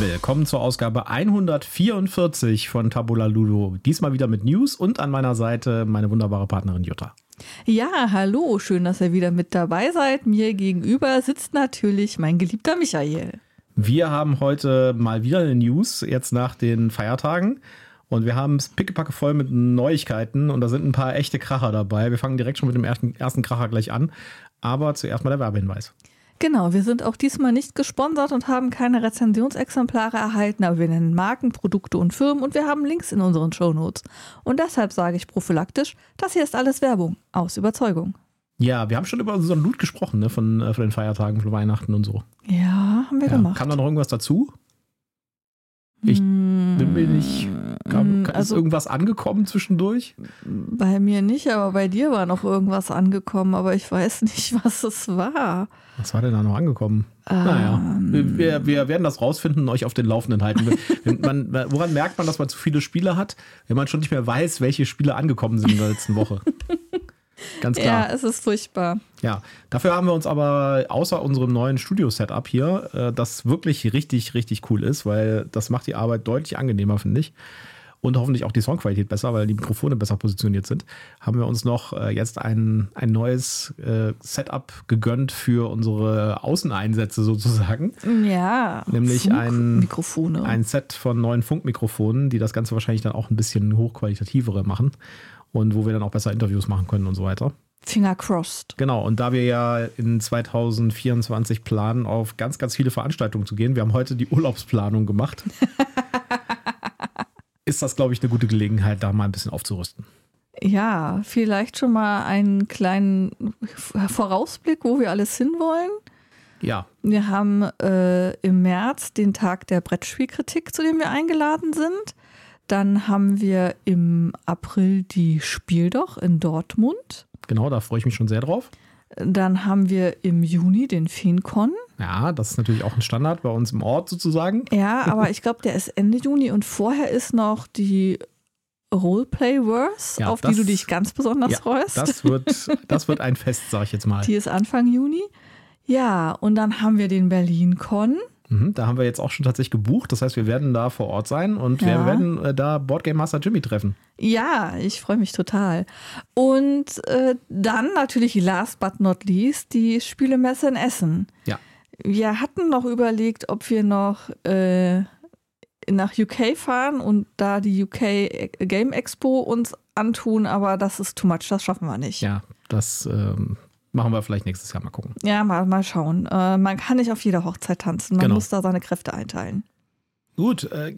Willkommen zur Ausgabe 144 von Tabula Ludo. Diesmal wieder mit News und an meiner Seite meine wunderbare Partnerin Jutta. Ja, hallo, schön, dass ihr wieder mit dabei seid. Mir gegenüber sitzt natürlich mein geliebter Michael. Wir haben heute mal wieder eine News, jetzt nach den Feiertagen. Und wir haben es pickepacke voll mit Neuigkeiten und da sind ein paar echte Kracher dabei. Wir fangen direkt schon mit dem ersten, ersten Kracher gleich an. Aber zuerst mal der Werbehinweis. Genau, wir sind auch diesmal nicht gesponsert und haben keine Rezensionsexemplare erhalten, aber wir nennen Marken, Produkte und Firmen und wir haben Links in unseren Shownotes. Und deshalb sage ich prophylaktisch, das hier ist alles Werbung, aus Überzeugung. Ja, wir haben schon über unseren Loot gesprochen, ne, von, äh, von den Feiertagen, von Weihnachten und so. Ja, haben wir Ja. gemacht. Kam da noch irgendwas dazu? Ich bin mir nicht. Kam, ist also irgendwas angekommen zwischendurch? bei mir nicht, aber bei dir war noch irgendwas angekommen, aber ich weiß nicht, was es war. Was war denn da noch angekommen? naja, Ähm. wir, wir werden das rausfinden und euch auf den Laufenden halten. Man, woran merkt man, dass man zu viele Spiele hat? Wenn man schon nicht mehr weiß, welche Spiele angekommen sind in der letzten Woche. Ganz Ja, klar. es ist furchtbar. Ja, dafür haben wir uns aber außer unserem neuen Studio-Setup hier, äh, das wirklich richtig, richtig cool ist, weil das macht die Arbeit deutlich angenehmer, finde ich. Und hoffentlich auch die Soundqualität besser, weil die Mikrofone besser positioniert sind. Haben wir uns noch äh, jetzt ein, ein neues äh, Setup gegönnt für unsere Außeneinsätze sozusagen. Ja, Nämlich ein- Mikrofone. Ein Set von neuen Funkmikrofonen, die das Ganze wahrscheinlich dann auch ein bisschen hochqualitativere machen und wo wir dann auch besser Interviews machen können und so weiter. Finger crossed. Genau, und da wir ja in 2024 planen, auf ganz, ganz viele Veranstaltungen zu gehen, wir haben heute die Urlaubsplanung gemacht, ist das, glaube ich, eine gute Gelegenheit, da mal ein bisschen aufzurüsten. Ja, vielleicht schon mal einen kleinen Vorausblick, wo wir alles hinwollen. Ja, Wir haben äh, im März den Tag der Brettspielkritik, zu dem wir eingeladen sind. Dann haben wir im April die Spieldoch in Dortmund. genau, da freue ich mich schon sehr drauf. Dann haben wir im Juni den FeenCon. Ja, das ist natürlich auch ein Standard bei uns im Ort sozusagen. Ja, aber ich glaube, der ist Ende Juni und vorher ist noch die Roleplay-Verse, Ja, auf das- die du dich ganz besonders Ja, freust. das wird, das wird ein Fest, sage ich jetzt mal. Die ist Anfang Juni. Ja, und dann haben wir den Berlin-Con. Mhm, da haben wir jetzt auch schon tatsächlich gebucht. Das heißt, wir werden da vor Ort sein und wir Ja. werden äh, da Boardgame Master Jimmy treffen. Ja, ich freue mich total. Und äh, dann natürlich last but not least die Spielemesse in Essen. Ja. Wir hatten noch überlegt, ob wir noch äh, nach UK fahren und da die UK Game Expo uns antun, aber das ist too much, das schaffen wir nicht. Ja, das ähm, machen wir vielleicht nächstes Jahr mal gucken. Ja, mal, mal schauen. Äh, man kann nicht auf jeder Hochzeit tanzen, man Genau. muss da seine Kräfte einteilen. Gut, äh,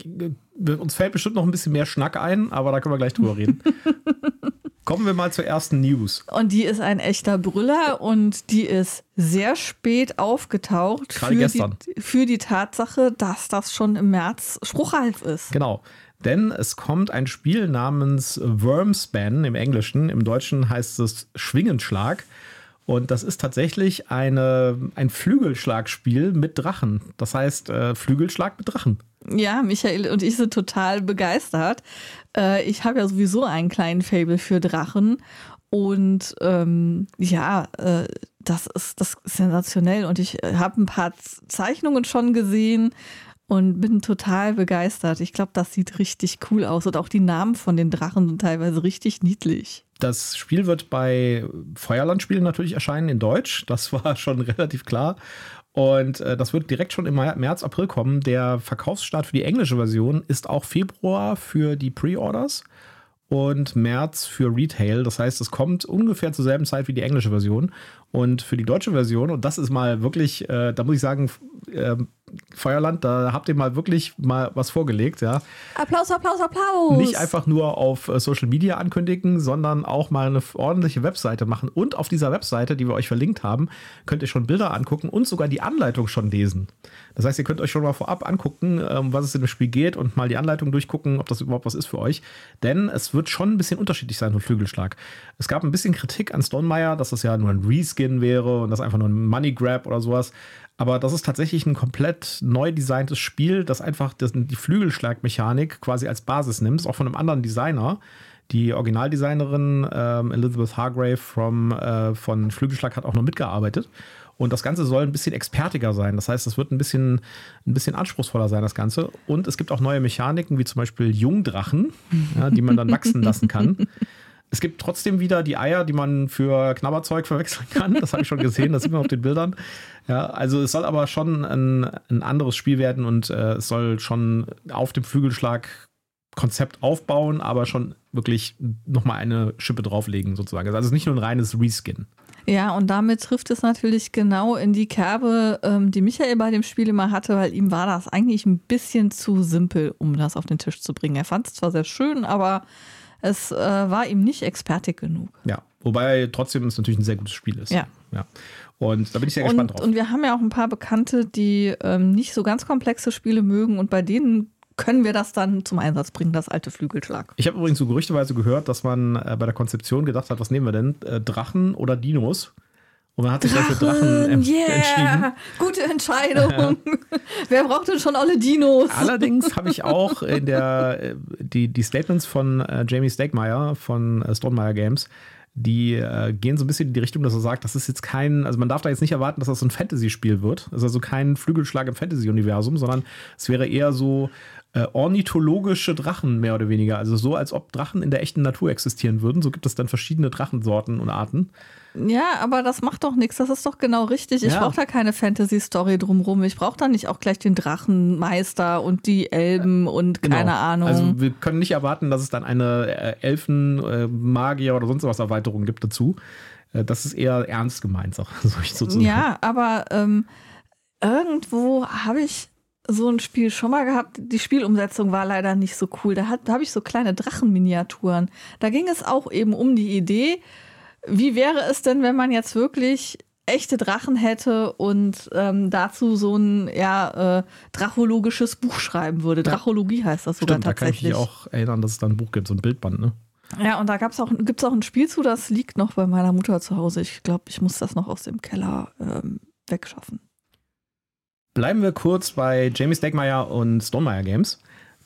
uns fällt bestimmt noch ein bisschen mehr Schnack ein, aber da können wir gleich drüber reden. Kommen wir mal zur ersten News. Und die ist ein echter Brüller und die ist sehr spät aufgetaucht Gerade für gestern. die, für die Tatsache, dass das schon im März spruchreif ist. Genau. Denn es kommt ein Spiel namens Wormspan im Englischen. Im Deutschen heißt es Schwingenschlag. Und das ist tatsächlich eine, ein Flügelschlagspiel mit Drachen. Das heißt, äh, Flügelschlag mit Drachen. Ja, Michael und ich sind total begeistert. Äh, ich habe ja sowieso einen kleinen Fable für Drachen. Und ähm, ja, äh, das, ist, das ist sensationell. Und ich äh, habe ein paar Zeichnungen schon gesehen und bin total begeistert. Ich glaube, das sieht richtig cool aus. Und auch die Namen von den Drachen sind teilweise richtig niedlich. Das Spiel wird bei Feuerlandspielen natürlich erscheinen in Deutsch. Das war schon relativ klar. Und äh, das wird direkt schon im März, April kommen. Der Verkaufsstart für die englische Version ist auch Februar für die Pre-Orders und März für Retail. Das heißt, es kommt ungefähr zur selben Zeit wie die englische Version. Und für die deutsche Version, und das ist mal wirklich, äh, da muss ich sagen, äh, Feuerland, da habt ihr mal wirklich mal was vorgelegt, ja. Applaus, Applaus, Applaus! Nicht einfach nur auf äh, Social Media ankündigen, sondern auch mal eine ordentliche Webseite machen. Und auf dieser Webseite, die wir euch verlinkt haben, könnt ihr schon Bilder angucken und sogar die Anleitung schon lesen. Das heißt, ihr könnt euch schon mal vorab angucken, ähm, was es in dem Spiel geht und mal die Anleitung durchgucken, ob das überhaupt was ist für euch. Denn es wird schon ein bisschen unterschiedlich sein mit Flügelschlag. Es gab ein bisschen Kritik an Stonemeyer, dass das ja nur ein Reskin wäre und das einfach nur ein Money Grab oder sowas. Aber das ist tatsächlich ein komplett neu designtes Spiel, das einfach die Flügelschlagmechanik quasi als Basis nimmt, auch von einem anderen Designer, Die Originaldesignerin ähm, Elizabeth Hargrave from, äh, von Flügelschlag hat auch noch mitgearbeitet. Und das Ganze soll ein bisschen expertiger sein. Das heißt, es wird ein bisschen, ein bisschen anspruchsvoller sein, das Ganze. Und es gibt auch neue Mechaniken, wie zum Beispiel Jungdrachen, ja, die man dann wachsen lassen kann. Es gibt trotzdem wieder die Eier, die man für Knabberzeug verwechseln kann. Das habe ich schon gesehen, das sieht man auf den Bildern. Ja, also es soll aber schon ein, ein anderes Spiel werden und äh, es soll schon auf dem Flügelschlag Konzept aufbauen, aber schon wirklich nochmal eine Schippe drauflegen, sozusagen. Also es ist nicht nur ein reines Reskin. Ja, und damit trifft es natürlich genau in die Kerbe, ähm, die Michael bei dem Spiel immer hatte, weil ihm war das eigentlich ein bisschen zu simpel, um das auf den Tisch zu bringen. Er fand es zwar sehr schön, aber es äh, war ihm nicht expertig genug. Ja, wobei trotzdem es natürlich ein sehr gutes Spiel ist. Ja. ja. Und da bin ich sehr und, gespannt drauf. Und wir haben ja auch ein paar Bekannte, die ähm, nicht so ganz komplexe Spiele mögen und bei denen können wir das dann zum Einsatz bringen, das alte Flügelschlag. Ich habe übrigens so gerüchteweise gehört, dass man äh, bei der Konzeption gedacht hat, was nehmen wir denn? Äh, Drachen oder Dinos? Und man hat sich dann für Drachen yeah, entschieden. Gute Entscheidung. Wer braucht denn schon alle Dinos? Allerdings habe ich auch in der äh, die, die Statements von äh, Jamie Stegmaier von äh, Stonemeyer Games, die äh, gehen so ein bisschen in die Richtung, dass er sagt, das ist jetzt kein, also man darf da jetzt nicht erwarten, dass das so ein Fantasy-Spiel wird. Das ist also kein Flügelschlag im Fantasy-Universum, sondern es wäre eher so äh, ornithologische Drachen, mehr oder weniger. Also so, als ob Drachen in der echten Natur existieren würden. So gibt es dann verschiedene Drachensorten und Arten. Ja, aber das macht doch nichts. Das ist doch genau richtig. Ich Ja. brauche da keine Fantasy-Story drumrum. Ich brauche da nicht auch gleich den Drachenmeister und die Elben und keine Genau. Ahnung. Also wir können nicht erwarten, dass es dann eine äh, Elfen, äh, Magier oder sonst was Erweiterung gibt dazu. Äh, das ist eher ernst gemeint, sag- ich sozusagen. Ja, aber ähm, irgendwo habe ich so ein Spiel schon mal gehabt. Die Spielumsetzung war leider nicht so cool. Da, da habe ich so kleine Drachenminiaturen. Da ging es auch eben um die Idee, wie wäre es denn, wenn man jetzt wirklich echte Drachen hätte und ähm, dazu so ein ja, äh, drachologisches Buch schreiben würde. Drachologie heißt das sogar Stimmt, da kann ich tatsächlich. mich auch erinnern, dass es da ein Buch gibt, so ein Bildband, ne? Ja, und da gab's auch, gibt's auch ein Spiel zu, das liegt noch bei meiner Mutter zu Hause. Ich glaube, ich muss das noch aus dem Keller ähm, wegschaffen. Bleiben wir kurz bei Jamie Stegmaier und Stonemeyer Games.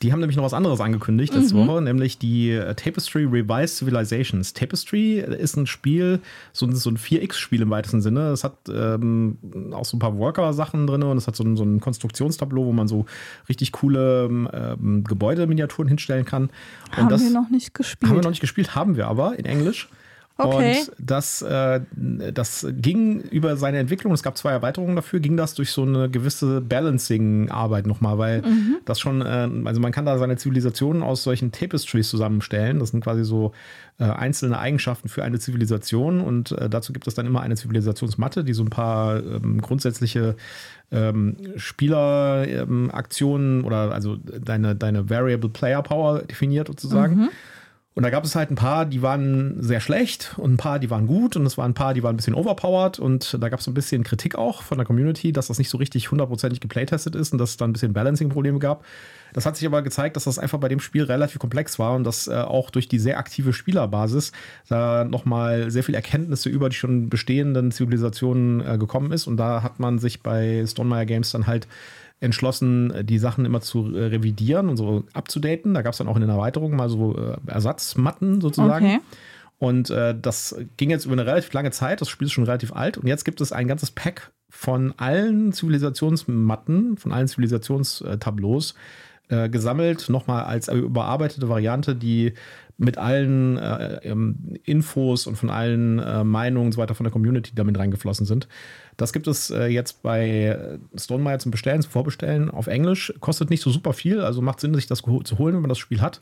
Die haben nämlich noch was anderes angekündigt letzte Mhm. Woche, nämlich die äh, Tapestry Revised Civilizations. Tapestry ist ein Spiel, so ein, so ein 4X-Spiel im weitesten Sinne. Es hat ähm, auch so ein paar Worker-Sachen drin und es hat so ein, so ein Konstruktionstableau, wo man so richtig coole ähm, Gebäudeminiaturen hinstellen kann. Und Haben das wir noch nicht gespielt. haben wir noch nicht gespielt, haben wir aber in Englisch. Okay. Und das, äh, das ging über seine Entwicklung, es gab zwei Erweiterungen dafür, ging das durch so eine gewisse Balancing-Arbeit nochmal, weil Mhm. das schon, äh, also man kann da seine Zivilisationen aus solchen Tapestries zusammenstellen. Das sind quasi so äh, einzelne Eigenschaften für eine Zivilisation und äh, dazu gibt es dann immer eine Zivilisationsmatte, die so ein paar ähm, grundsätzliche ähm, Spieleraktionen oder also deine, deine Variable Player Power definiert sozusagen. Und da gab es halt ein paar, die waren sehr schlecht und ein paar, die waren gut und es waren ein paar, die waren ein bisschen overpowered und da gab es ein bisschen Kritik auch von der Community, dass das nicht so richtig hundertprozentig geplaytestet ist und dass es da ein bisschen Balancing-Probleme gab. Das hat sich aber gezeigt, dass das einfach bei dem Spiel relativ komplex war und dass äh, auch durch die sehr aktive Spielerbasis da nochmal sehr viel Erkenntnisse über die schon bestehenden Zivilisationen äh, gekommen ist und da hat man sich bei Stonemeyer Games dann halt entschlossen, die Sachen immer zu äh, revidieren und so abzudaten. Da gab es dann auch in den Erweiterungen mal so äh, Ersatzmatten sozusagen. Okay. Und äh, das ging jetzt über eine relativ lange Zeit. Das Spiel ist schon relativ alt. Und jetzt gibt es ein ganzes Pack von allen Zivilisationsmatten, von allen Zivilisationstableaus äh, gesammelt, nochmal als überarbeitete Variante, die mit allen äh, ähm, Infos und von allen äh, Meinungen und so weiter von der Community damit reingeflossen sind. Das gibt es äh, jetzt bei äh, Stonemeyer zum Bestellen, zum Vorbestellen auf Englisch. Kostet nicht so super viel, also macht Sinn, sich das zu holen, wenn man das Spiel hat.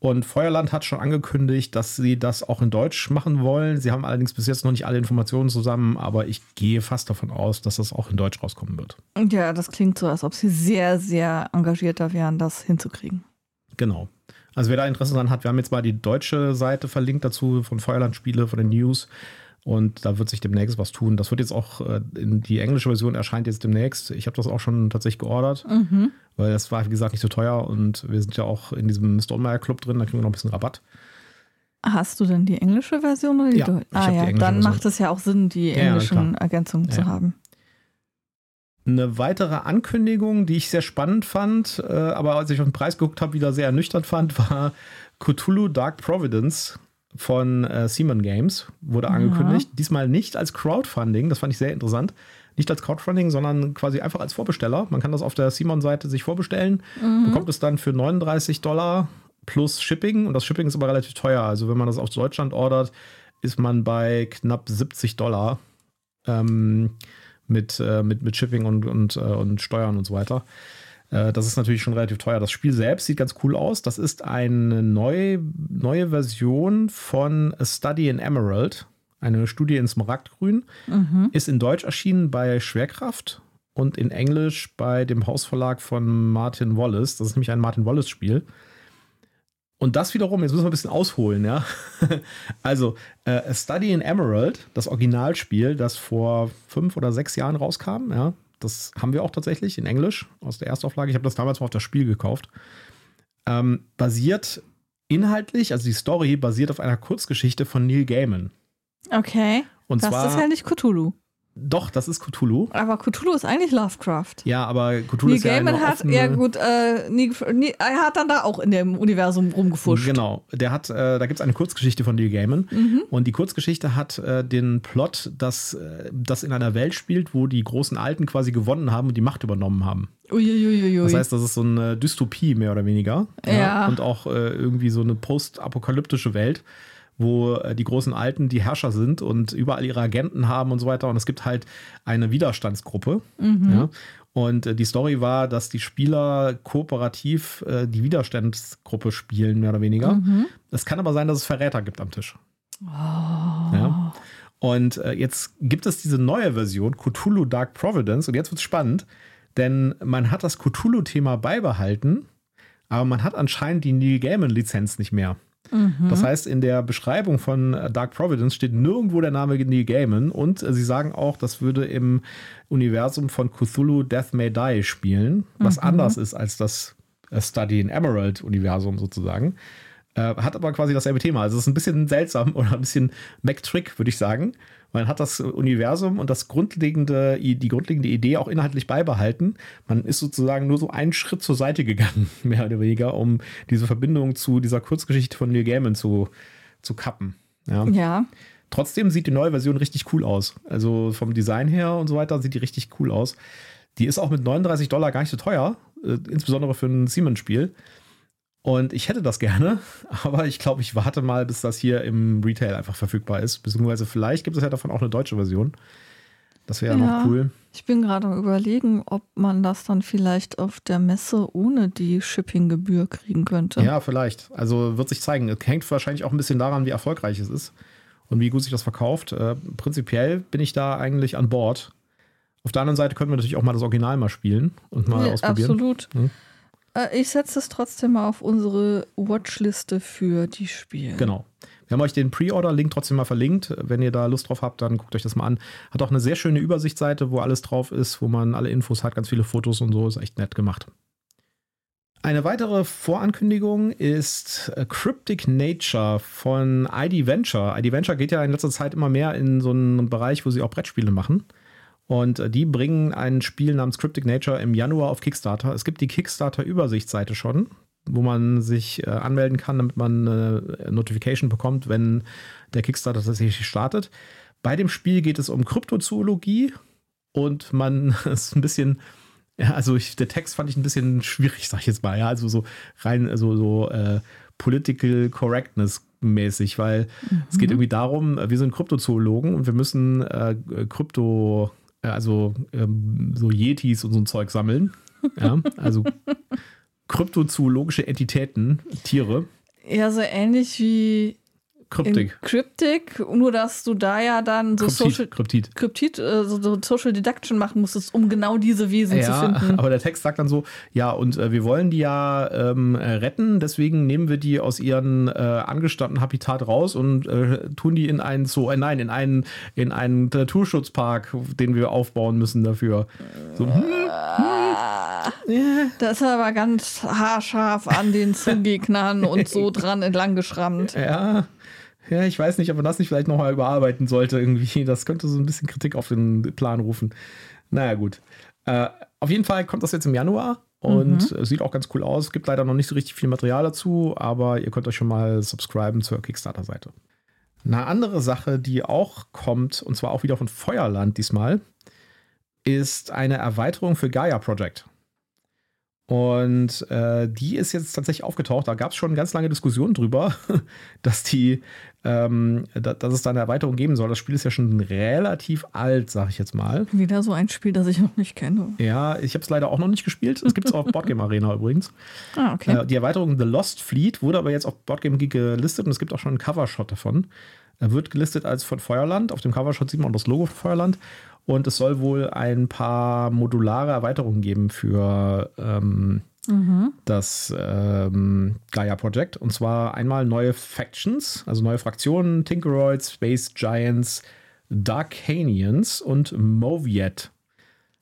Und Feuerland hat schon angekündigt, dass sie das auch in Deutsch machen wollen. Sie haben allerdings bis jetzt noch nicht alle Informationen zusammen, aber ich gehe fast davon aus, dass das auch in Deutsch rauskommen wird. Ja, das klingt so, als ob sie sehr, sehr engagiert da wären, das hinzukriegen. Genau. Also wer da Interesse dran hat, wir haben jetzt mal die deutsche Seite verlinkt dazu von Feuerland Spiele, von den News. Und da wird sich demnächst was tun. Das wird jetzt auch, äh, in die englische Version erscheint jetzt demnächst. Ich habe das auch schon tatsächlich geordert, Mhm. weil das war, wie gesagt, nicht so teuer. Und wir sind ja auch in diesem Stonemeyer Club drin, da kriegen wir noch ein bisschen Rabatt. Hast du denn die englische Version oder die Ja, deutsche? Ah ja, dann Version. macht es ja auch Sinn, die Ja, ja, englischen klar. Ergänzungen zu Ja. haben. Eine weitere Ankündigung, die ich sehr spannend fand, äh, aber als ich auf den Preis geguckt habe, wieder sehr ernüchternd fand, war Cthulhu Dark Providence von äh, Simon Games wurde angekündigt. Diesmal nicht als Crowdfunding, das fand ich sehr interessant. Nicht als Crowdfunding, sondern quasi einfach als Vorbesteller. Man kann das auf der Simon-Seite sich vorbestellen, bekommt es dann für 39 Dollar plus Shipping. Und das Shipping ist aber relativ teuer. Also wenn man das aus Deutschland ordert, ist man bei knapp 70 Dollar ähm, mit, äh, mit, mit Shipping und, und, äh, und Steuern und so weiter. Äh, das ist natürlich schon relativ teuer. Das Spiel selbst sieht ganz cool aus. Das ist eine neue, neue Version von A Study in Emerald, eine Studie in Smaragdgrün. Ist in Deutsch erschienen bei Schwerkraft und in Englisch bei dem Hausverlag von Martin Wallace. Das ist nämlich ein Martin Wallace-Spiel. Und das wiederum, jetzt müssen wir ein bisschen ausholen, ja. also, äh, A Study in Emerald, das Originalspiel, das vor fünf oder sechs Jahren rauskam, ja, das haben wir auch tatsächlich in Englisch aus der Erstauflage. Ich habe das damals mal auf das Spiel gekauft. Ähm, basiert inhaltlich, also die Story basiert auf einer Kurzgeschichte von Neil Gaiman. Okay. Und das zwar, ist ja nicht Cthulhu. Doch, das ist Cthulhu. Aber Cthulhu ist eigentlich Lovecraft. Ja, aber Cthulhu Neil ist ja Gaiman hat, offene- ja gut, äh, er hat dann da auch in dem Universum rumgefuscht. Genau, der hat, äh, da gibt es eine Kurzgeschichte von Neil Gaiman. Mhm. Und die Kurzgeschichte hat äh, den Plot, dass äh, das in einer Welt spielt, wo die großen Alten quasi gewonnen haben und die Macht übernommen haben. Uiuiuiui. Das heißt, das ist so eine Dystopie mehr oder weniger. Ja. Und auch äh, irgendwie so eine postapokalyptische Welt, wo äh, die großen Alten die Herrscher sind und überall ihre Agenten haben und so weiter. Und es gibt halt eine Widerstandsgruppe. Ja. Und äh, die Story war, dass die Spieler kooperativ äh, die Widerstandsgruppe spielen, mehr oder weniger. Es kann aber sein, dass es Verräter gibt am Tisch. Ja. Und jetzt gibt es diese neue Version, Cthulhu Dark Providence. Und jetzt wird es spannend, denn man hat das Cthulhu-Thema beibehalten, aber man hat anscheinend die Neil Gaiman-Lizenz nicht mehr. Das heißt, in der Beschreibung von äh, Dark Providence steht nirgendwo der Name Neil Gaiman und äh, sie sagen auch, das würde im Universum von Cthulhu Death May Die spielen, was anders ist als das äh, Study in Emerald Universum sozusagen. Äh, hat aber quasi dasselbe Thema. Also es ist ein bisschen seltsam oder ein bisschen McTrick, würde ich sagen. Man hat das Universum und das grundlegende, die grundlegende Idee auch inhaltlich beibehalten. Man ist sozusagen nur so einen Schritt zur Seite gegangen, mehr oder weniger, um diese Verbindung zu dieser Kurzgeschichte von Neil Gaiman zu, zu kappen. Ja. Ja. Trotzdem sieht die neue Version richtig cool aus. Also vom Design her und so weiter sieht die richtig cool aus. Die ist auch mit 39 Dollar gar nicht so teuer, äh, insbesondere für ein Siemens-Spiel. Und ich hätte das gerne, aber ich glaube, ich warte mal, bis das hier im Retail einfach verfügbar ist. Beziehungsweise vielleicht gibt es ja davon auch eine deutsche Version. Das wäre ja Ja. noch cool. Ich bin gerade am überlegen, ob man das dann vielleicht auf der Messe ohne die Shippinggebühr kriegen könnte. Ja, vielleicht. Also wird sich zeigen. Es hängt wahrscheinlich auch ein bisschen daran, wie erfolgreich es ist und wie gut sich das verkauft. Äh, prinzipiell bin ich da eigentlich an Bord. Auf der anderen Seite können wir natürlich auch mal das Original mal spielen und mal Ja, ausprobieren. absolut. Hm. Äh, Ich setze es trotzdem mal auf unsere Watchliste für die Spiele. Genau. Wir haben euch den Pre-Order-Link trotzdem mal verlinkt. Wenn ihr da Lust drauf habt, dann guckt euch das mal an. Hat auch eine sehr schöne Übersichtsseite, wo alles drauf ist, wo man alle Infos hat, ganz viele Fotos und so. Ist echt nett gemacht. Eine weitere Vorankündigung ist äh, Cryptic Nature von ID Venture. ID Venture geht ja in letzter Zeit immer mehr in so einen Bereich, wo sie auch Brettspiele machen. Und äh, die bringen ein Spiel namens Cryptic Nature im Januar auf Kickstarter. Es gibt die Kickstarter-Übersichtsseite schon, wo man sich äh, anmelden kann, damit man eine Notification bekommt, wenn der Kickstarter tatsächlich startet. Bei dem Spiel geht es um Kryptozoologie und man ist ein bisschen, ja, also ich, der Text fand ich ein bisschen schwierig, sag ich jetzt mal, ja, also so rein, so, so äh, Political Correctness mäßig, weil es geht irgendwie darum, äh, wir sind Kryptozoologen und wir müssen äh, Krypto, also ähm, so Yetis und so ein Zeug sammeln. Ja, also kryptozoologische Entitäten, Tiere, Ja, so ähnlich wie Kryptik. in Cryptic, nur dass du da ja dann so Social, Kryptid. Kryptid. Kryptid, äh, so, so Social Deduction machen musstest, um genau diese Wesen zu Ja, finden. aber der Text sagt dann so, ja, und äh, wir wollen die ja ähm, äh, retten, deswegen nehmen wir die aus ihrem äh, angestammten Habitat raus und äh, tun die in einen Zoo, äh, nein, in einen, in einen Naturschutzpark, den wir aufbauen müssen dafür. So, hm, Da ist er aber ganz haarscharf an den Zugegnern und so dran entlang geschrammt. ja, ja, ich weiß nicht, ob man das nicht vielleicht nochmal überarbeiten sollte irgendwie. Das könnte so ein bisschen Kritik auf den Plan rufen. Naja, gut. Äh, auf jeden Fall kommt das jetzt im Januar und mhm. sieht auch ganz cool aus. Gibt leider noch nicht so richtig viel Material dazu, aber ihr könnt euch schon mal subscriben zur Kickstarter-Seite. Eine andere Sache, die auch kommt, und zwar auch wieder von Feuerland diesmal, ist eine Erweiterung für Gaia Project. Und äh, die ist jetzt tatsächlich aufgetaucht. Da gab es schon ganz lange Diskussionen drüber, dass die, ähm, da, dass es da eine Erweiterung geben soll. Das Spiel ist ja schon relativ alt, sag ich jetzt mal. Wieder so ein Spiel, das ich noch nicht kenne. Ja, ich habe es leider auch noch nicht gespielt. Es gibt es auf Boardgame Arena übrigens. Ah, okay. Äh, die Erweiterung The Lost Fleet wurde aber jetzt auf Boardgame Geek gelistet und es gibt auch schon einen Covershot davon. Er wird gelistet als von Feuerland. Auf dem Covershot sieht man auch das Logo von Feuerland. Und es soll wohl ein paar modulare Erweiterungen geben für ähm, mhm. das ähm, Gaia Project. Und zwar einmal neue Factions, also neue Fraktionen: Tinkeroids, Space Giants, Darkanians und Moviet.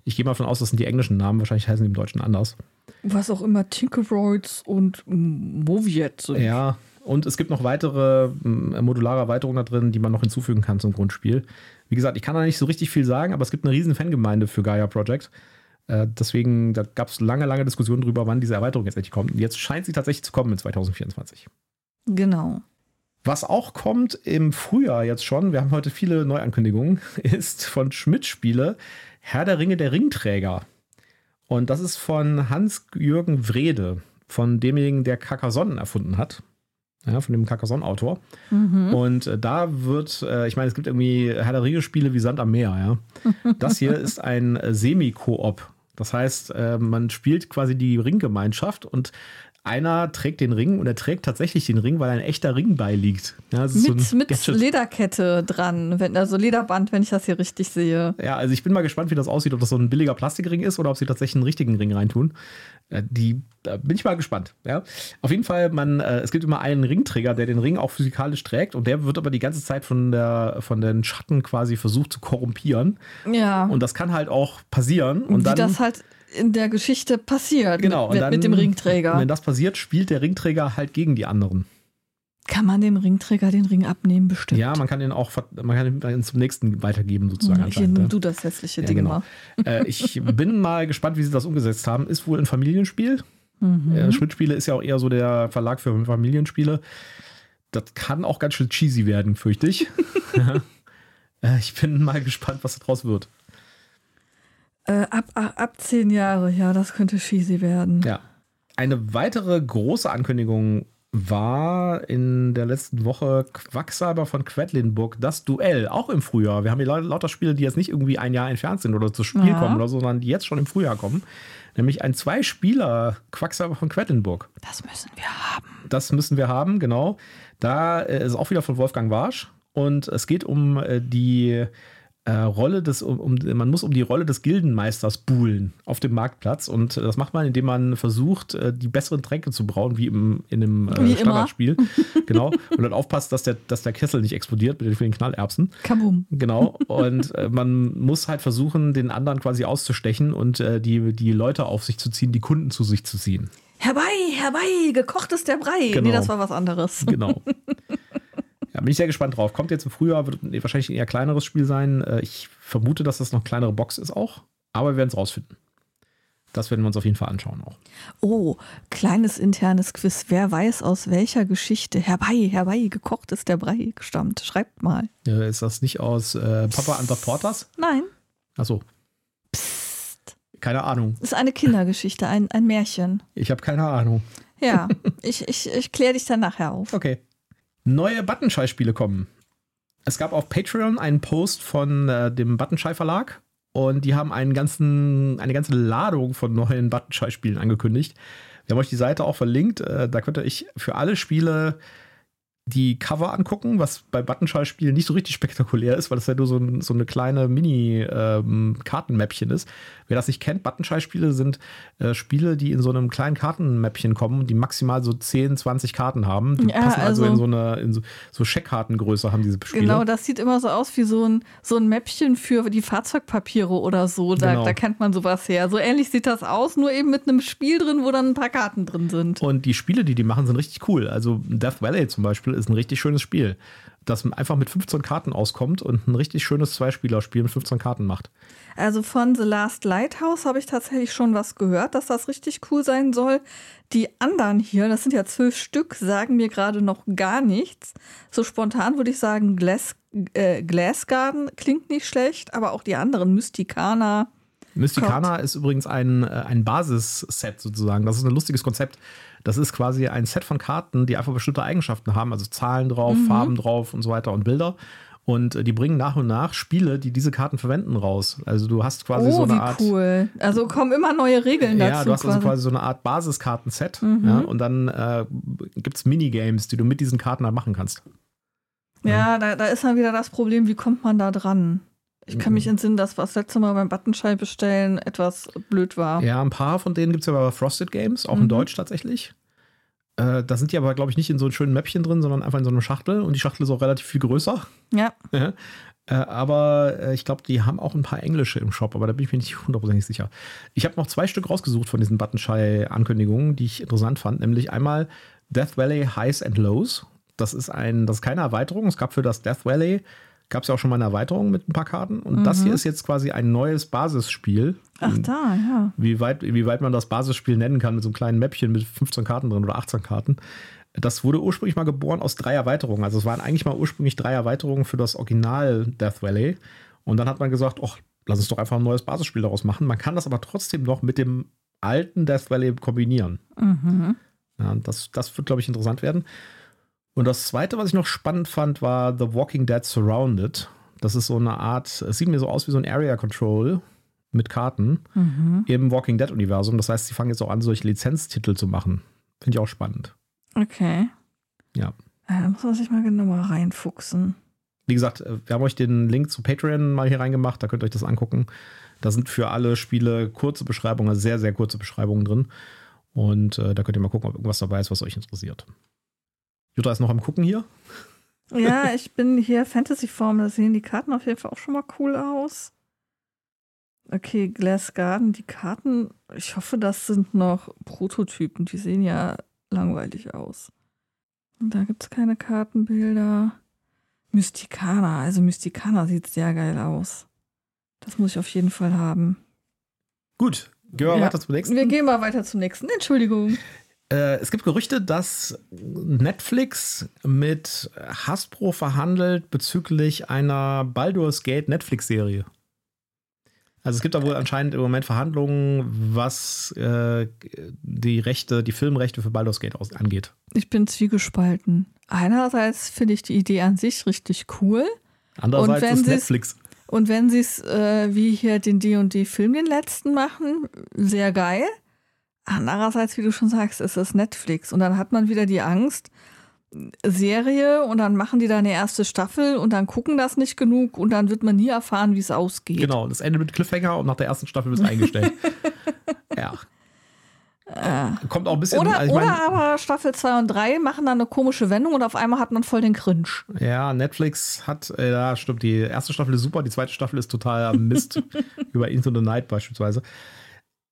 Ich gehe mal davon aus, das sind die englischen Namen. Wahrscheinlich heißen die im Deutschen anders. Was auch immer Tinkeroids und Moviet sind. Ja, und es gibt noch weitere modulare Erweiterungen da drin, die man noch hinzufügen kann zum Grundspiel. Wie gesagt, ich kann da nicht so richtig viel sagen, aber es gibt eine riesen Fangemeinde für Gaia Project. Äh, deswegen, da gab es lange, lange Diskussionen darüber, wann diese Erweiterung jetzt endlich kommt. Und jetzt scheint sie tatsächlich zu kommen in 2024. Genau. Was auch kommt im Frühjahr jetzt schon, wir haben heute viele Neuankündigungen, ist von Schmidt Spiele Herr der Ringe der Ringträger. Und das ist von Hans-Jürgen Wrede, von demjenigen, der Carcassonne erfunden hat ja, von dem Carcassonne-Autor. Mhm. Und äh, da wird, äh, ich meine, es gibt irgendwie Herr der Ringe-Spiele wie Sand am Meer, ja. Das hier ist ein äh, Semi-Koop. Das heißt, äh, man spielt quasi die Ringgemeinschaft und einer trägt den Ring und er trägt tatsächlich den Ring, weil ein echter Ring beiliegt. Ja, mit so mit Lederkette dran, wenn, also Lederband, wenn ich das hier richtig sehe. Ja, also ich bin mal gespannt, wie das aussieht, ob das so ein billiger Plastikring ist oder ob sie tatsächlich einen richtigen Ring reintun. Äh, die da bin ich mal gespannt. Ja. Auf jeden Fall, man, äh, es gibt immer einen Ringträger, der den Ring auch physikalisch trägt und der wird aber die ganze Zeit von, der, von den Schatten quasi versucht zu korrumpieren. Ja. Und das kann halt auch passieren. Und Wie dann, das halt in der Geschichte passiert genau, mit, dann, mit dem Ringträger. Wenn das passiert, spielt der Ringträger halt gegen die anderen. Kann man dem Ringträger den Ring abnehmen, bestimmt? Ja, man kann den auch man kann ihn zum nächsten weitergeben, sozusagen. Hier nimm du das hässliche ja, Ding genau. mal. Äh, ich bin mal gespannt, wie sie das umgesetzt haben. Ist wohl ein Familienspiel. Mhm. Äh, Schmidt-Spiele ist ja auch eher so der Verlag für Familienspiele. Das kann auch ganz schön cheesy werden, fürchte ich. äh, ich bin mal gespannt, was daraus wird. Äh, ab, ab, ab zehn Jahre, ja, das könnte cheesy werden. Ja. Eine weitere große Ankündigung war in der letzten Woche Quacksalber von Quedlinburg das Duell, auch im Frühjahr. Wir haben hier lauter Spiele, die jetzt nicht irgendwie ein Jahr entfernt sind oder zu Spiel ja. kommen oder so, sondern die jetzt schon im Frühjahr kommen. Nämlich ein Zwei-Spieler Quacksalber von Quedlinburg. Das müssen wir haben. Das müssen wir haben, genau. Da äh, ist auch wieder von Wolfgang Warsch und es geht um äh, die äh, Rolle des, um, um, man muss um die Rolle des Gildenmeisters buhlen auf dem Marktplatz und das macht man, indem man versucht, äh, die besseren Tränke zu brauen, wie im, in einem äh, Standardspiel. genau. Und dann aufpasst, dass der, dass der Kessel nicht explodiert mit den vielen Knallerbsen. Kabum. Genau. Und äh, man muss halt versuchen, den anderen quasi auszustechen und äh, die, die Leute auf sich zu ziehen, die Kunden zu sich zu ziehen. Herbei, herbei, gekocht ist der Brei. Genau. Nee, das war was anderes. Genau. Ja, bin ich sehr gespannt drauf. Kommt jetzt im Frühjahr, wird wahrscheinlich ein eher kleineres Spiel sein. Äh, ich vermute, dass das noch eine kleinere Box ist auch, aber wir werden es rausfinden. Das werden wir uns auf jeden Fall anschauen auch. Oh, kleines internes Quiz. Wer weiß, aus welcher Geschichte herbei, herbei gekocht ist der Brei gestammt? Schreibt mal. Äh, ist das nicht aus äh, Papa and the Porters? Nein. Achso. Psst. Keine Ahnung. Ist eine Kindergeschichte, ein, ein Märchen. Ich habe keine Ahnung. Ja, ich, ich, ich kläre dich dann nachher auf. Okay neue Buttonschei-Spiele kommen. Es gab auf Patreon einen Post von äh, dem Buttonschei Verlag und die haben einen ganzen, eine ganze Ladung von neuen Buttonschei-Spielen angekündigt. Wir haben euch die Seite auch verlinkt. Äh, da könnt ihr euch für alle Spiele die Cover angucken, was bei Buttonschall-Spielen nicht so richtig spektakulär ist, weil das ja nur so, ein, so eine kleine Mini-Kartenmäppchen ähm, ist. Wer das nicht kennt, Buttonschall-Spiele sind äh, Spiele, die in so einem kleinen Kartenmäppchen kommen, die maximal so 10, 20 Karten haben. Die ja, passen also, also, in so eine in so, so Scheckkartengröße haben diese Spiele. Genau, das sieht immer so aus wie so ein, so ein Mäppchen für die Fahrzeugpapiere oder so. Da, genau. da kennt man sowas her. So ähnlich sieht das aus, nur eben mit einem Spiel drin, wo dann ein paar Karten drin sind. Und die Spiele, die die machen, sind richtig cool. Also Death Valley zum Beispiel ist ein richtig schönes Spiel. das einfach mit 15 Karten auskommt und ein richtig schönes Zweispielerspiel mit 15 Karten macht. Also von The Last Lighthouse habe ich tatsächlich schon was gehört, dass das richtig cool sein soll. Die anderen hier, das sind ja zwölf Stück, sagen mir gerade noch gar nichts. So spontan würde ich sagen, Glass, äh, Glass Garden klingt nicht schlecht, aber auch die anderen, Mysticana. Mysticana ist übrigens ein, äh, ein Basisset sozusagen. Das ist ein lustiges Konzept. Das ist quasi ein Set von Karten, die einfach bestimmte Eigenschaften haben, also Zahlen drauf, mhm. Farben drauf und so weiter und Bilder. Und äh, die bringen nach und nach Spiele, die diese Karten verwenden, raus. Also du hast quasi oh, so eine wie Art. cool. Also kommen immer neue Regeln dazu. Ja, du hast also quasi so eine Art Basiskartenset. Mhm. Ja, und dann äh, gibt es Minigames, die du mit diesen Karten halt machen kannst. Ja, ja da, da, ist dann wieder das Problem, wie kommt man da dran? Ich kann mich mhm. entsinnen, dass was letzte Mal beim Buttonschei bestellen etwas blöd war. Ja, ein paar von denen gibt es ja bei Frosted Games, auch mhm. in Deutsch tatsächlich. Äh, da sind die aber, glaube ich, nicht in so einem schönen Mäppchen drin, sondern einfach in so einer Schachtel. Und die Schachtel ist auch relativ viel größer. Ja. ja. Äh, aber äh, ich glaube, die haben auch ein paar englische im Shop, aber da bin ich mir nicht hundertprozentig sicher. Ich habe noch zwei Stück rausgesucht von diesen Buttonschei-Ankündigungen, die ich interessant fand. Nämlich einmal Death Valley Highs and Lows. Das ist ein, das ist keine Erweiterung. Es gab für das Death Valley Gab es ja auch schon mal eine Erweiterung mit ein paar Karten. Und mhm. das hier ist jetzt quasi ein neues Basisspiel. Ach da, ja. Wie weit, wie weit man das Basisspiel nennen kann, mit so einem kleinen Mäppchen mit 15 Karten drin oder 18 Karten. Das wurde ursprünglich mal geboren aus drei Erweiterungen. Also es waren eigentlich mal ursprünglich drei Erweiterungen für das Original Death Valley. Und dann hat man gesagt, ach, lass uns doch einfach ein neues Basisspiel daraus machen. Man kann das aber trotzdem noch mit dem alten Death Valley kombinieren. Mhm. Ja, das, das wird, glaube ich, interessant werden. Und das zweite, was ich noch spannend fand, war The Walking Dead Surrounded. Das ist so eine Art, es sieht mir so aus wie so ein Area Control mit Karten mhm. im Walking Dead Universum. Das heißt, sie fangen jetzt auch an, solche Lizenztitel zu machen. Finde ich auch spannend. Okay. Ja. Da muss man sich mal genauer reinfuchsen. Wie gesagt, äh, wir haben euch den Link zu Patreon mal hier reingemacht, da könnt ihr euch das angucken. Da sind für alle Spiele kurze Beschreibungen, also sehr, sehr kurze Beschreibungen drin. Und äh, da könnt ihr mal gucken, ob irgendwas dabei ist, was euch interessiert. Jutta ist noch am Gucken hier. Ja, ich bin hier Fantasy-Form. Da sehen die Karten auf jeden Fall auch schon mal cool aus. Okay, Glass Garden, die Karten, ich hoffe, das sind noch Prototypen. Die sehen ja langweilig aus. Und da gibt es keine Kartenbilder. Mysticana, also Mysticana sieht sehr geil aus. Das muss ich auf jeden Fall haben. Gut, gehen wir ja, weiter zum nächsten. Wir gehen mal weiter zum nächsten. Entschuldigung. Äh, es gibt Gerüchte, dass Netflix mit Hasbro verhandelt bezüglich einer Baldur's Gate Netflix-Serie. Also es gibt da wohl anscheinend im Moment Verhandlungen, was äh, die Rechte, die Filmrechte für Baldur's Gate angeht. Ich bin zwiegespalten. Einerseits finde ich die Idee an sich richtig cool. Andererseits ist Netflix. Und wenn sie es äh, wie hier den D&D-Film den letzten machen, sehr geil. Andererseits, wie du schon sagst, ist es Netflix. Und dann hat man wieder die Angst, Serie und dann machen die da eine erste Staffel und dann gucken das nicht genug und dann wird man nie erfahren, wie es ausgeht. Genau, das Ende mit Cliffhanger und nach der ersten Staffel wird es eingestellt. ja. Äh. Kommt auch ein bisschen. Oder, also oder mein, aber Staffel 2 und 3 machen dann eine komische Wendung und auf einmal hat man voll den Cringe. Ja, Netflix hat, äh, ja, stimmt, die erste Staffel ist super, die zweite Staffel ist total Mist. über Into the Night beispielsweise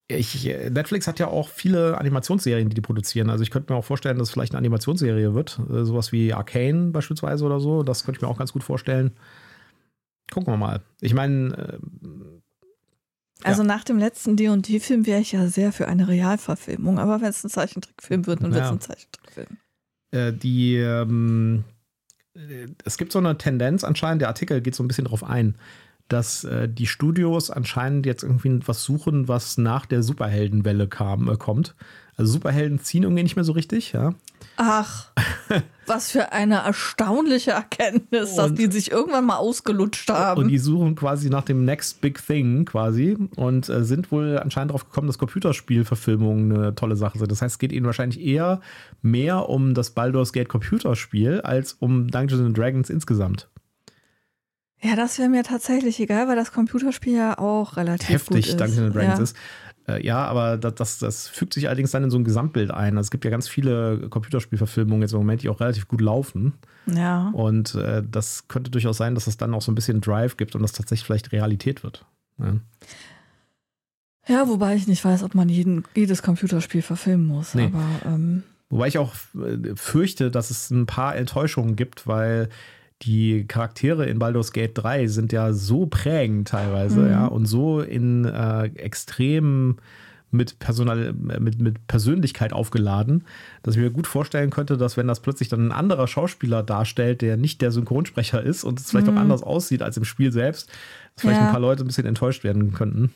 ich, Netflix hat ja auch viele Animationsserien, die die produzieren. Also ich könnte mir auch vorstellen, dass es vielleicht eine Animationsserie wird. Äh, sowas wie Arcane beispielsweise oder so. Das könnte ich mir auch ganz gut vorstellen. Gucken wir mal. Ich meine. Äh, also ja. nach dem letzten D&D-Film wäre ich ja sehr für eine Realverfilmung. Aber wenn es ein Zeichentrickfilm wird, dann wird es ein Zeichentrickfilm. Äh, die, ähm, äh, es gibt so eine Tendenz anscheinend, der Artikel geht so ein bisschen drauf ein dass äh, die Studios anscheinend jetzt irgendwie was suchen, was nach der Superheldenwelle kam, äh, kommt. Also Superhelden ziehen irgendwie nicht mehr so richtig, ja. Ach, was für eine erstaunliche Erkenntnis, und, dass die sich irgendwann mal ausgelutscht haben. Und die suchen quasi nach dem Next Big Thing quasi und äh, sind wohl anscheinend darauf gekommen, dass Computerspielverfilmungen eine tolle Sache sind. Das heißt, es geht ihnen wahrscheinlich eher mehr um das Baldur's Gate Computerspiel als um Dungeons Dragons insgesamt. Ja, das wäre mir tatsächlich egal, weil das Computerspiel ja auch relativ heftig gut Dungeons Dragons ja. ist. Äh, ja, aber das, das, das, fügt sich allerdings dann in so ein Gesamtbild ein. Also es gibt ja ganz viele Computerspielverfilmungen jetzt im Moment, die auch relativ gut laufen. Ja. Und äh, das könnte durchaus sein, dass es dann auch so ein bisschen Drive gibt und das tatsächlich vielleicht Realität wird. Ja. Ja, wobei ich nicht weiß, ob man jeden, jedes Computerspiel verfilmen muss. Nee. Aber, ähm Wobei ich auch äh, fürchte, dass es ein paar Enttäuschungen gibt, weil die Charaktere in Baldur's Gate 3 sind ja so prägend teilweise, mhm. ja, und so in äh, extrem mit, Personal, mit, mit Persönlichkeit aufgeladen, dass ich mir gut vorstellen könnte, dass wenn das plötzlich dann ein anderer Schauspieler darstellt, der nicht der Synchronsprecher ist und es vielleicht mhm. auch anders aussieht als im Spiel selbst, dass vielleicht ja. ein paar Leute ein bisschen enttäuscht werden könnten.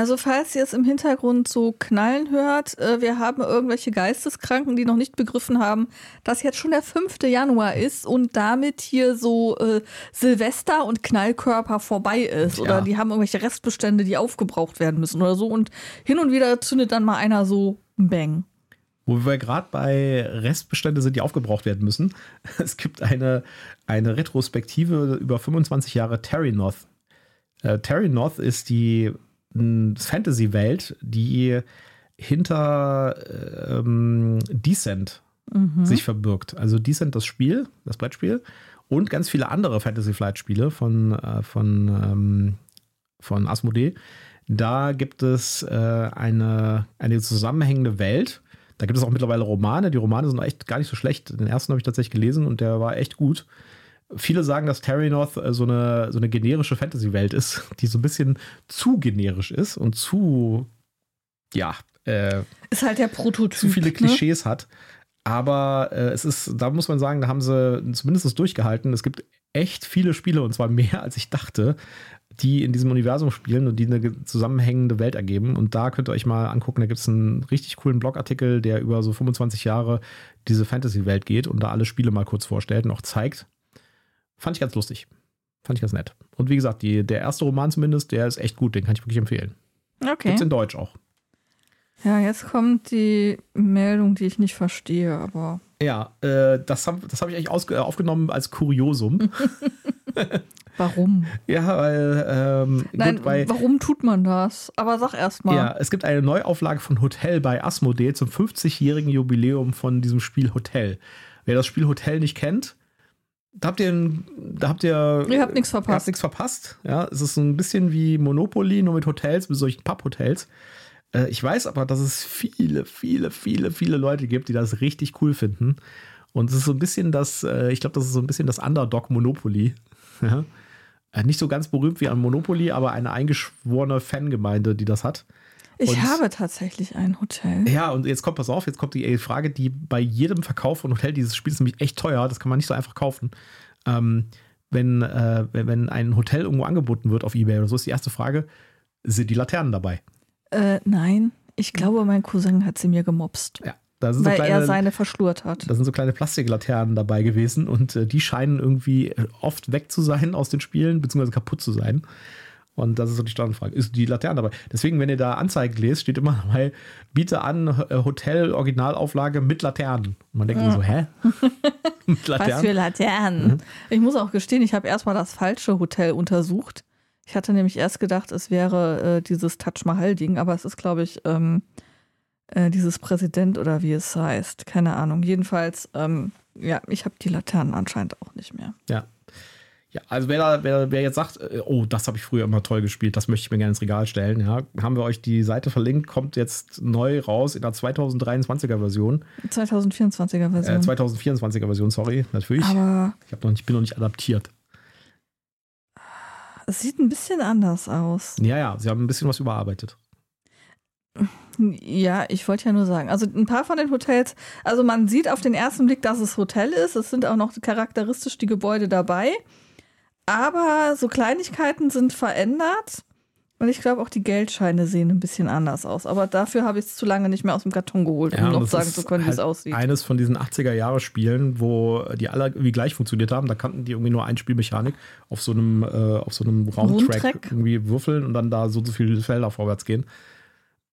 Also falls ihr es im Hintergrund so knallen hört, äh, wir haben irgendwelche Geisteskranken, die noch nicht begriffen haben, dass jetzt schon der 5. Januar ist und damit hier so äh, Silvester und Knallkörper vorbei ist. Ja. Oder die haben irgendwelche Restbestände, die aufgebraucht werden müssen oder so. Und hin und wieder zündet dann mal einer so Bang. Wo wir gerade bei Restbestände sind, die aufgebraucht werden müssen. Es gibt eine, eine Retrospektive über 25 Jahre Terry North. Äh, Terry North ist die Fantasy-Welt, die hinter ähm, Descent mhm. sich verbirgt. Also Descent, das Spiel, das Brettspiel und ganz viele andere Fantasy Flight-Spiele von, äh, von, ähm, von Asmodee. Da gibt es äh, eine, eine zusammenhängende Welt. Da gibt es auch mittlerweile Romane. Die Romane sind echt gar nicht so schlecht. Den ersten habe ich tatsächlich gelesen und der war echt gut. Viele sagen, dass Terry North äh, so eine, so eine generische Fantasy-Welt ist, die so ein bisschen zu generisch ist und zu, ja, äh, ist halt der Prototyp. Zu viele ne? Klischees ne? hat. Aber äh, es ist, da muss man sagen, da haben sie zumindest durchgehalten. Es gibt echt viele Spiele und zwar mehr als ich dachte, die in diesem Universum spielen und die eine zusammenhängende Welt ergeben. Und da könnt ihr euch mal angucken, da gibt es einen richtig coolen Blogartikel, der über so 25 Jahre diese Fantasy-Welt geht und da alle Spiele mal kurz vorstellt und auch zeigt. Fand ich ganz lustig. Fand ich ganz nett. Und wie gesagt, die, der erste Roman zumindest, der ist echt gut, den kann ich wirklich empfehlen. Okay. Gibt's in Deutsch auch. Ja, jetzt kommt die Meldung, die ich nicht verstehe, aber. Ja, äh, das habe das hab ich eigentlich ausge, aufgenommen als Kuriosum. Warum? Ja, weil. Ähm, Nein, gut, weil, warum tut man das? Aber sag erst mal. Ja, es gibt eine Neuauflage von Hotel bei Asmodee zum 50-jährigen Jubiläum von diesem Spiel Hotel. Wer das Spiel Hotel nicht kennt, da habt ihr, da habt ihr, ihr habt nichts verpasst. nichts verpasst. Ja, es ist so ein bisschen wie Monopoly, nur mit Hotels, mit solchen Pub-Hotels. Äh, ich weiß aber, dass es viele, viele, viele, viele Leute gibt, die das richtig cool finden. Und es ist so ein bisschen das, äh, ich glaube, das ist so ein bisschen das Underdog Monopoly. Ja? Äh, nicht so ganz berühmt wie ein Monopoly, aber eine eingeschworene Fangemeinde, die das hat. Ich und, habe tatsächlich ein Hotel. Ja, und jetzt kommt, pass auf, jetzt kommt die Frage, die bei jedem Verkauf von Hotel dieses Spiels nämlich echt teuer, das kann man nicht so einfach kaufen. Ähm, wenn, äh, wenn ein Hotel irgendwo angeboten wird auf Ebay oder so, ist die erste Frage, sind die Laternen dabei? Äh, nein. Ich glaube, mein Cousin hat sie mir gemobst. Ja. weil so kleine, er seine verschlurt hat. Da sind so kleine Plastiklaternen dabei gewesen und äh, die scheinen irgendwie oft weg zu sein aus den Spielen, beziehungsweise kaputt zu sein. Und das ist so die Standardfrage. Ist die Laterne dabei? Deswegen, wenn ihr da Anzeigen lest, steht immer dabei, biete an äh, Hotel Originalauflage mit Laternen. Und man denkt ja. so, hä? mit Laternen? Was für Laternen? Mhm. Ich muss auch gestehen, ich habe erstmal das falsche Hotel untersucht. Ich hatte nämlich erst gedacht, es wäre äh, dieses Taj Mahal-Ding, aber es ist, glaube ich, ähm, äh, dieses Präsident oder wie es heißt. Keine Ahnung. Jedenfalls, ähm, ja, ich habe die Laternen anscheinend auch nicht mehr. Ja, ja, also wer, wer, wer jetzt sagt, äh, oh, das habe ich früher immer toll gespielt, das möchte ich mir gerne ins Regal stellen, ja, haben wir euch die Seite verlinkt, kommt jetzt neu raus in der 2023er Version. 2024er Version. Äh, 2024er Version, sorry, natürlich. Aber ich noch nicht, bin noch nicht adaptiert. Es sieht ein bisschen anders aus. Ja, ja, sie haben ein bisschen was überarbeitet. Ja, ich wollte ja nur sagen, also ein paar von den Hotels, also man sieht auf den ersten Blick, dass es Hotel ist. Es sind auch noch charakteristisch die Gebäude dabei. Aber so Kleinigkeiten sind verändert. Und ich glaube, auch die Geldscheine sehen ein bisschen anders aus. Aber dafür habe ich es zu lange nicht mehr aus dem Karton geholt, um ja, noch sagen zu können, halt wie es halt aussieht. Eines von diesen 80er-Jahre-Spielen, wo die alle irgendwie gleich funktioniert haben. Da kannten die irgendwie nur eine Spielmechanik auf so einem, äh, auf so einem Raumtrack Rundtrack? irgendwie würfeln und dann da so, so viele Felder vorwärts gehen.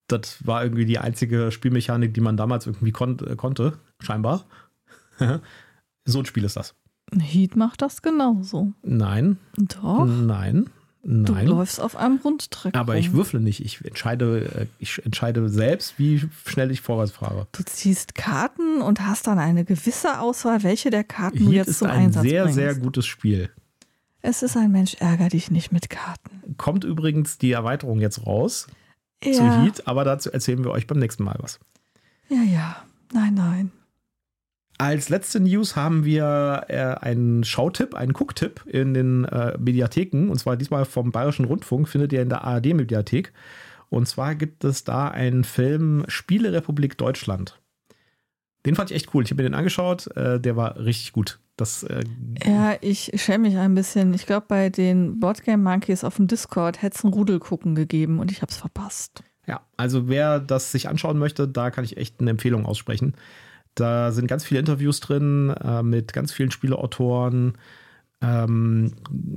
Das war irgendwie die einzige Spielmechanik, die man damals irgendwie kon äh, konnte, scheinbar. so ein Spiel ist das. Heat macht das genauso. Nein. Doch. Nein. Nein. Du läufst auf einem Rundtrack. Aber rum. ich würfle nicht. Ich entscheide, äh, ich entscheide selbst, wie schnell ich vorwärts fahre. Du ziehst Karten und hast dann eine gewisse Auswahl, welche der Karten Heat du jetzt zum Einsatz bringst. ist ein sehr, sehr gutes Spiel. Es ist ein Mensch, ärger dich nicht mit Karten. Kommt übrigens die Erweiterung jetzt raus ja. zu Heat, aber dazu erzählen wir euch beim nächsten Mal was. Ja, ja. Nein, nein. Als letzte News haben wir äh, einen Schautipp, einen Gucktipp in den äh, Mediatheken. Und zwar diesmal vom Bayerischen Rundfunk, findet ihr in der ARD-Mediathek. Und zwar gibt es da einen Film Spielerepublik Deutschland. Den fand ich echt cool. Ich habe mir den angeschaut. Äh, der war richtig gut. Das, äh, ja, ich schäme mich ein bisschen. Ich glaube, bei den Boardgame Monkeys auf dem Discord hätte es ein Rudelgucken gegeben und ich habe es verpasst. Ja, also wer das sich anschauen möchte, da kann ich echt eine Empfehlung aussprechen. Da sind ganz viele Interviews drin äh, mit ganz vielen Spieleautoren. Ähm,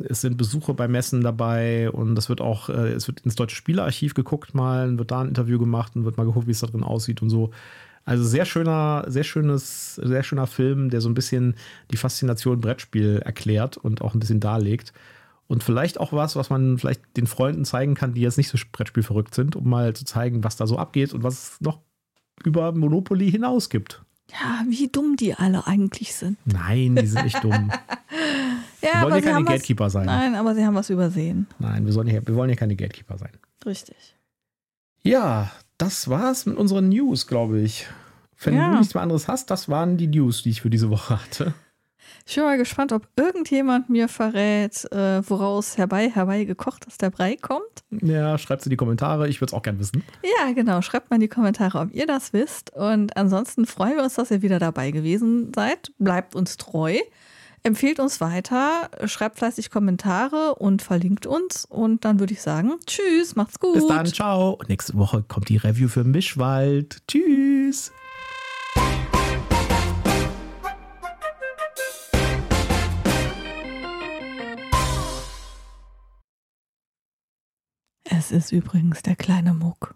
es sind Besuche bei Messen dabei und das wird auch, äh, es wird ins Deutsche Spielearchiv geguckt mal, wird da ein Interview gemacht und wird mal geguckt, wie es da drin aussieht und so. Also sehr schöner, sehr schönes, sehr schöner Film, der so ein bisschen die Faszination Brettspiel erklärt und auch ein bisschen darlegt. Und vielleicht auch was, was man vielleicht den Freunden zeigen kann, die jetzt nicht so Brettspiel verrückt sind, um mal zu zeigen, was da so abgeht und was es noch über Monopoly hinaus gibt. Ja, wie dumm die alle eigentlich sind. Nein, die sind nicht dumm. ja, wir wollen ja keine Gatekeeper was, sein. Nein, aber sie haben was übersehen. Nein, wir, sollen ja, wir wollen ja keine Gatekeeper sein. Richtig. Ja, das war's mit unseren News, glaube ich. Wenn Ja. du nichts mehr anderes hast, das waren die News, die ich für diese Woche hatte. Ich bin mal gespannt, ob irgendjemand mir verrät, äh, woraus herbei, herbei gekocht, dass der Brei kommt. Ja, schreibt's in die Kommentare, ich würde es auch gern wissen. Ja, genau. Schreibt mal in die Kommentare, ob ihr das wisst. Und ansonsten freuen wir uns, dass ihr wieder dabei gewesen seid. Bleibt uns treu. Empfehlt uns weiter, schreibt fleißig Kommentare und verlinkt uns. Und dann würde ich sagen, tschüss, macht's gut. Bis dann, ciao. Und nächste Woche kommt die Review für Mischwald. Tschüss. Es ist übrigens der kleine Muck.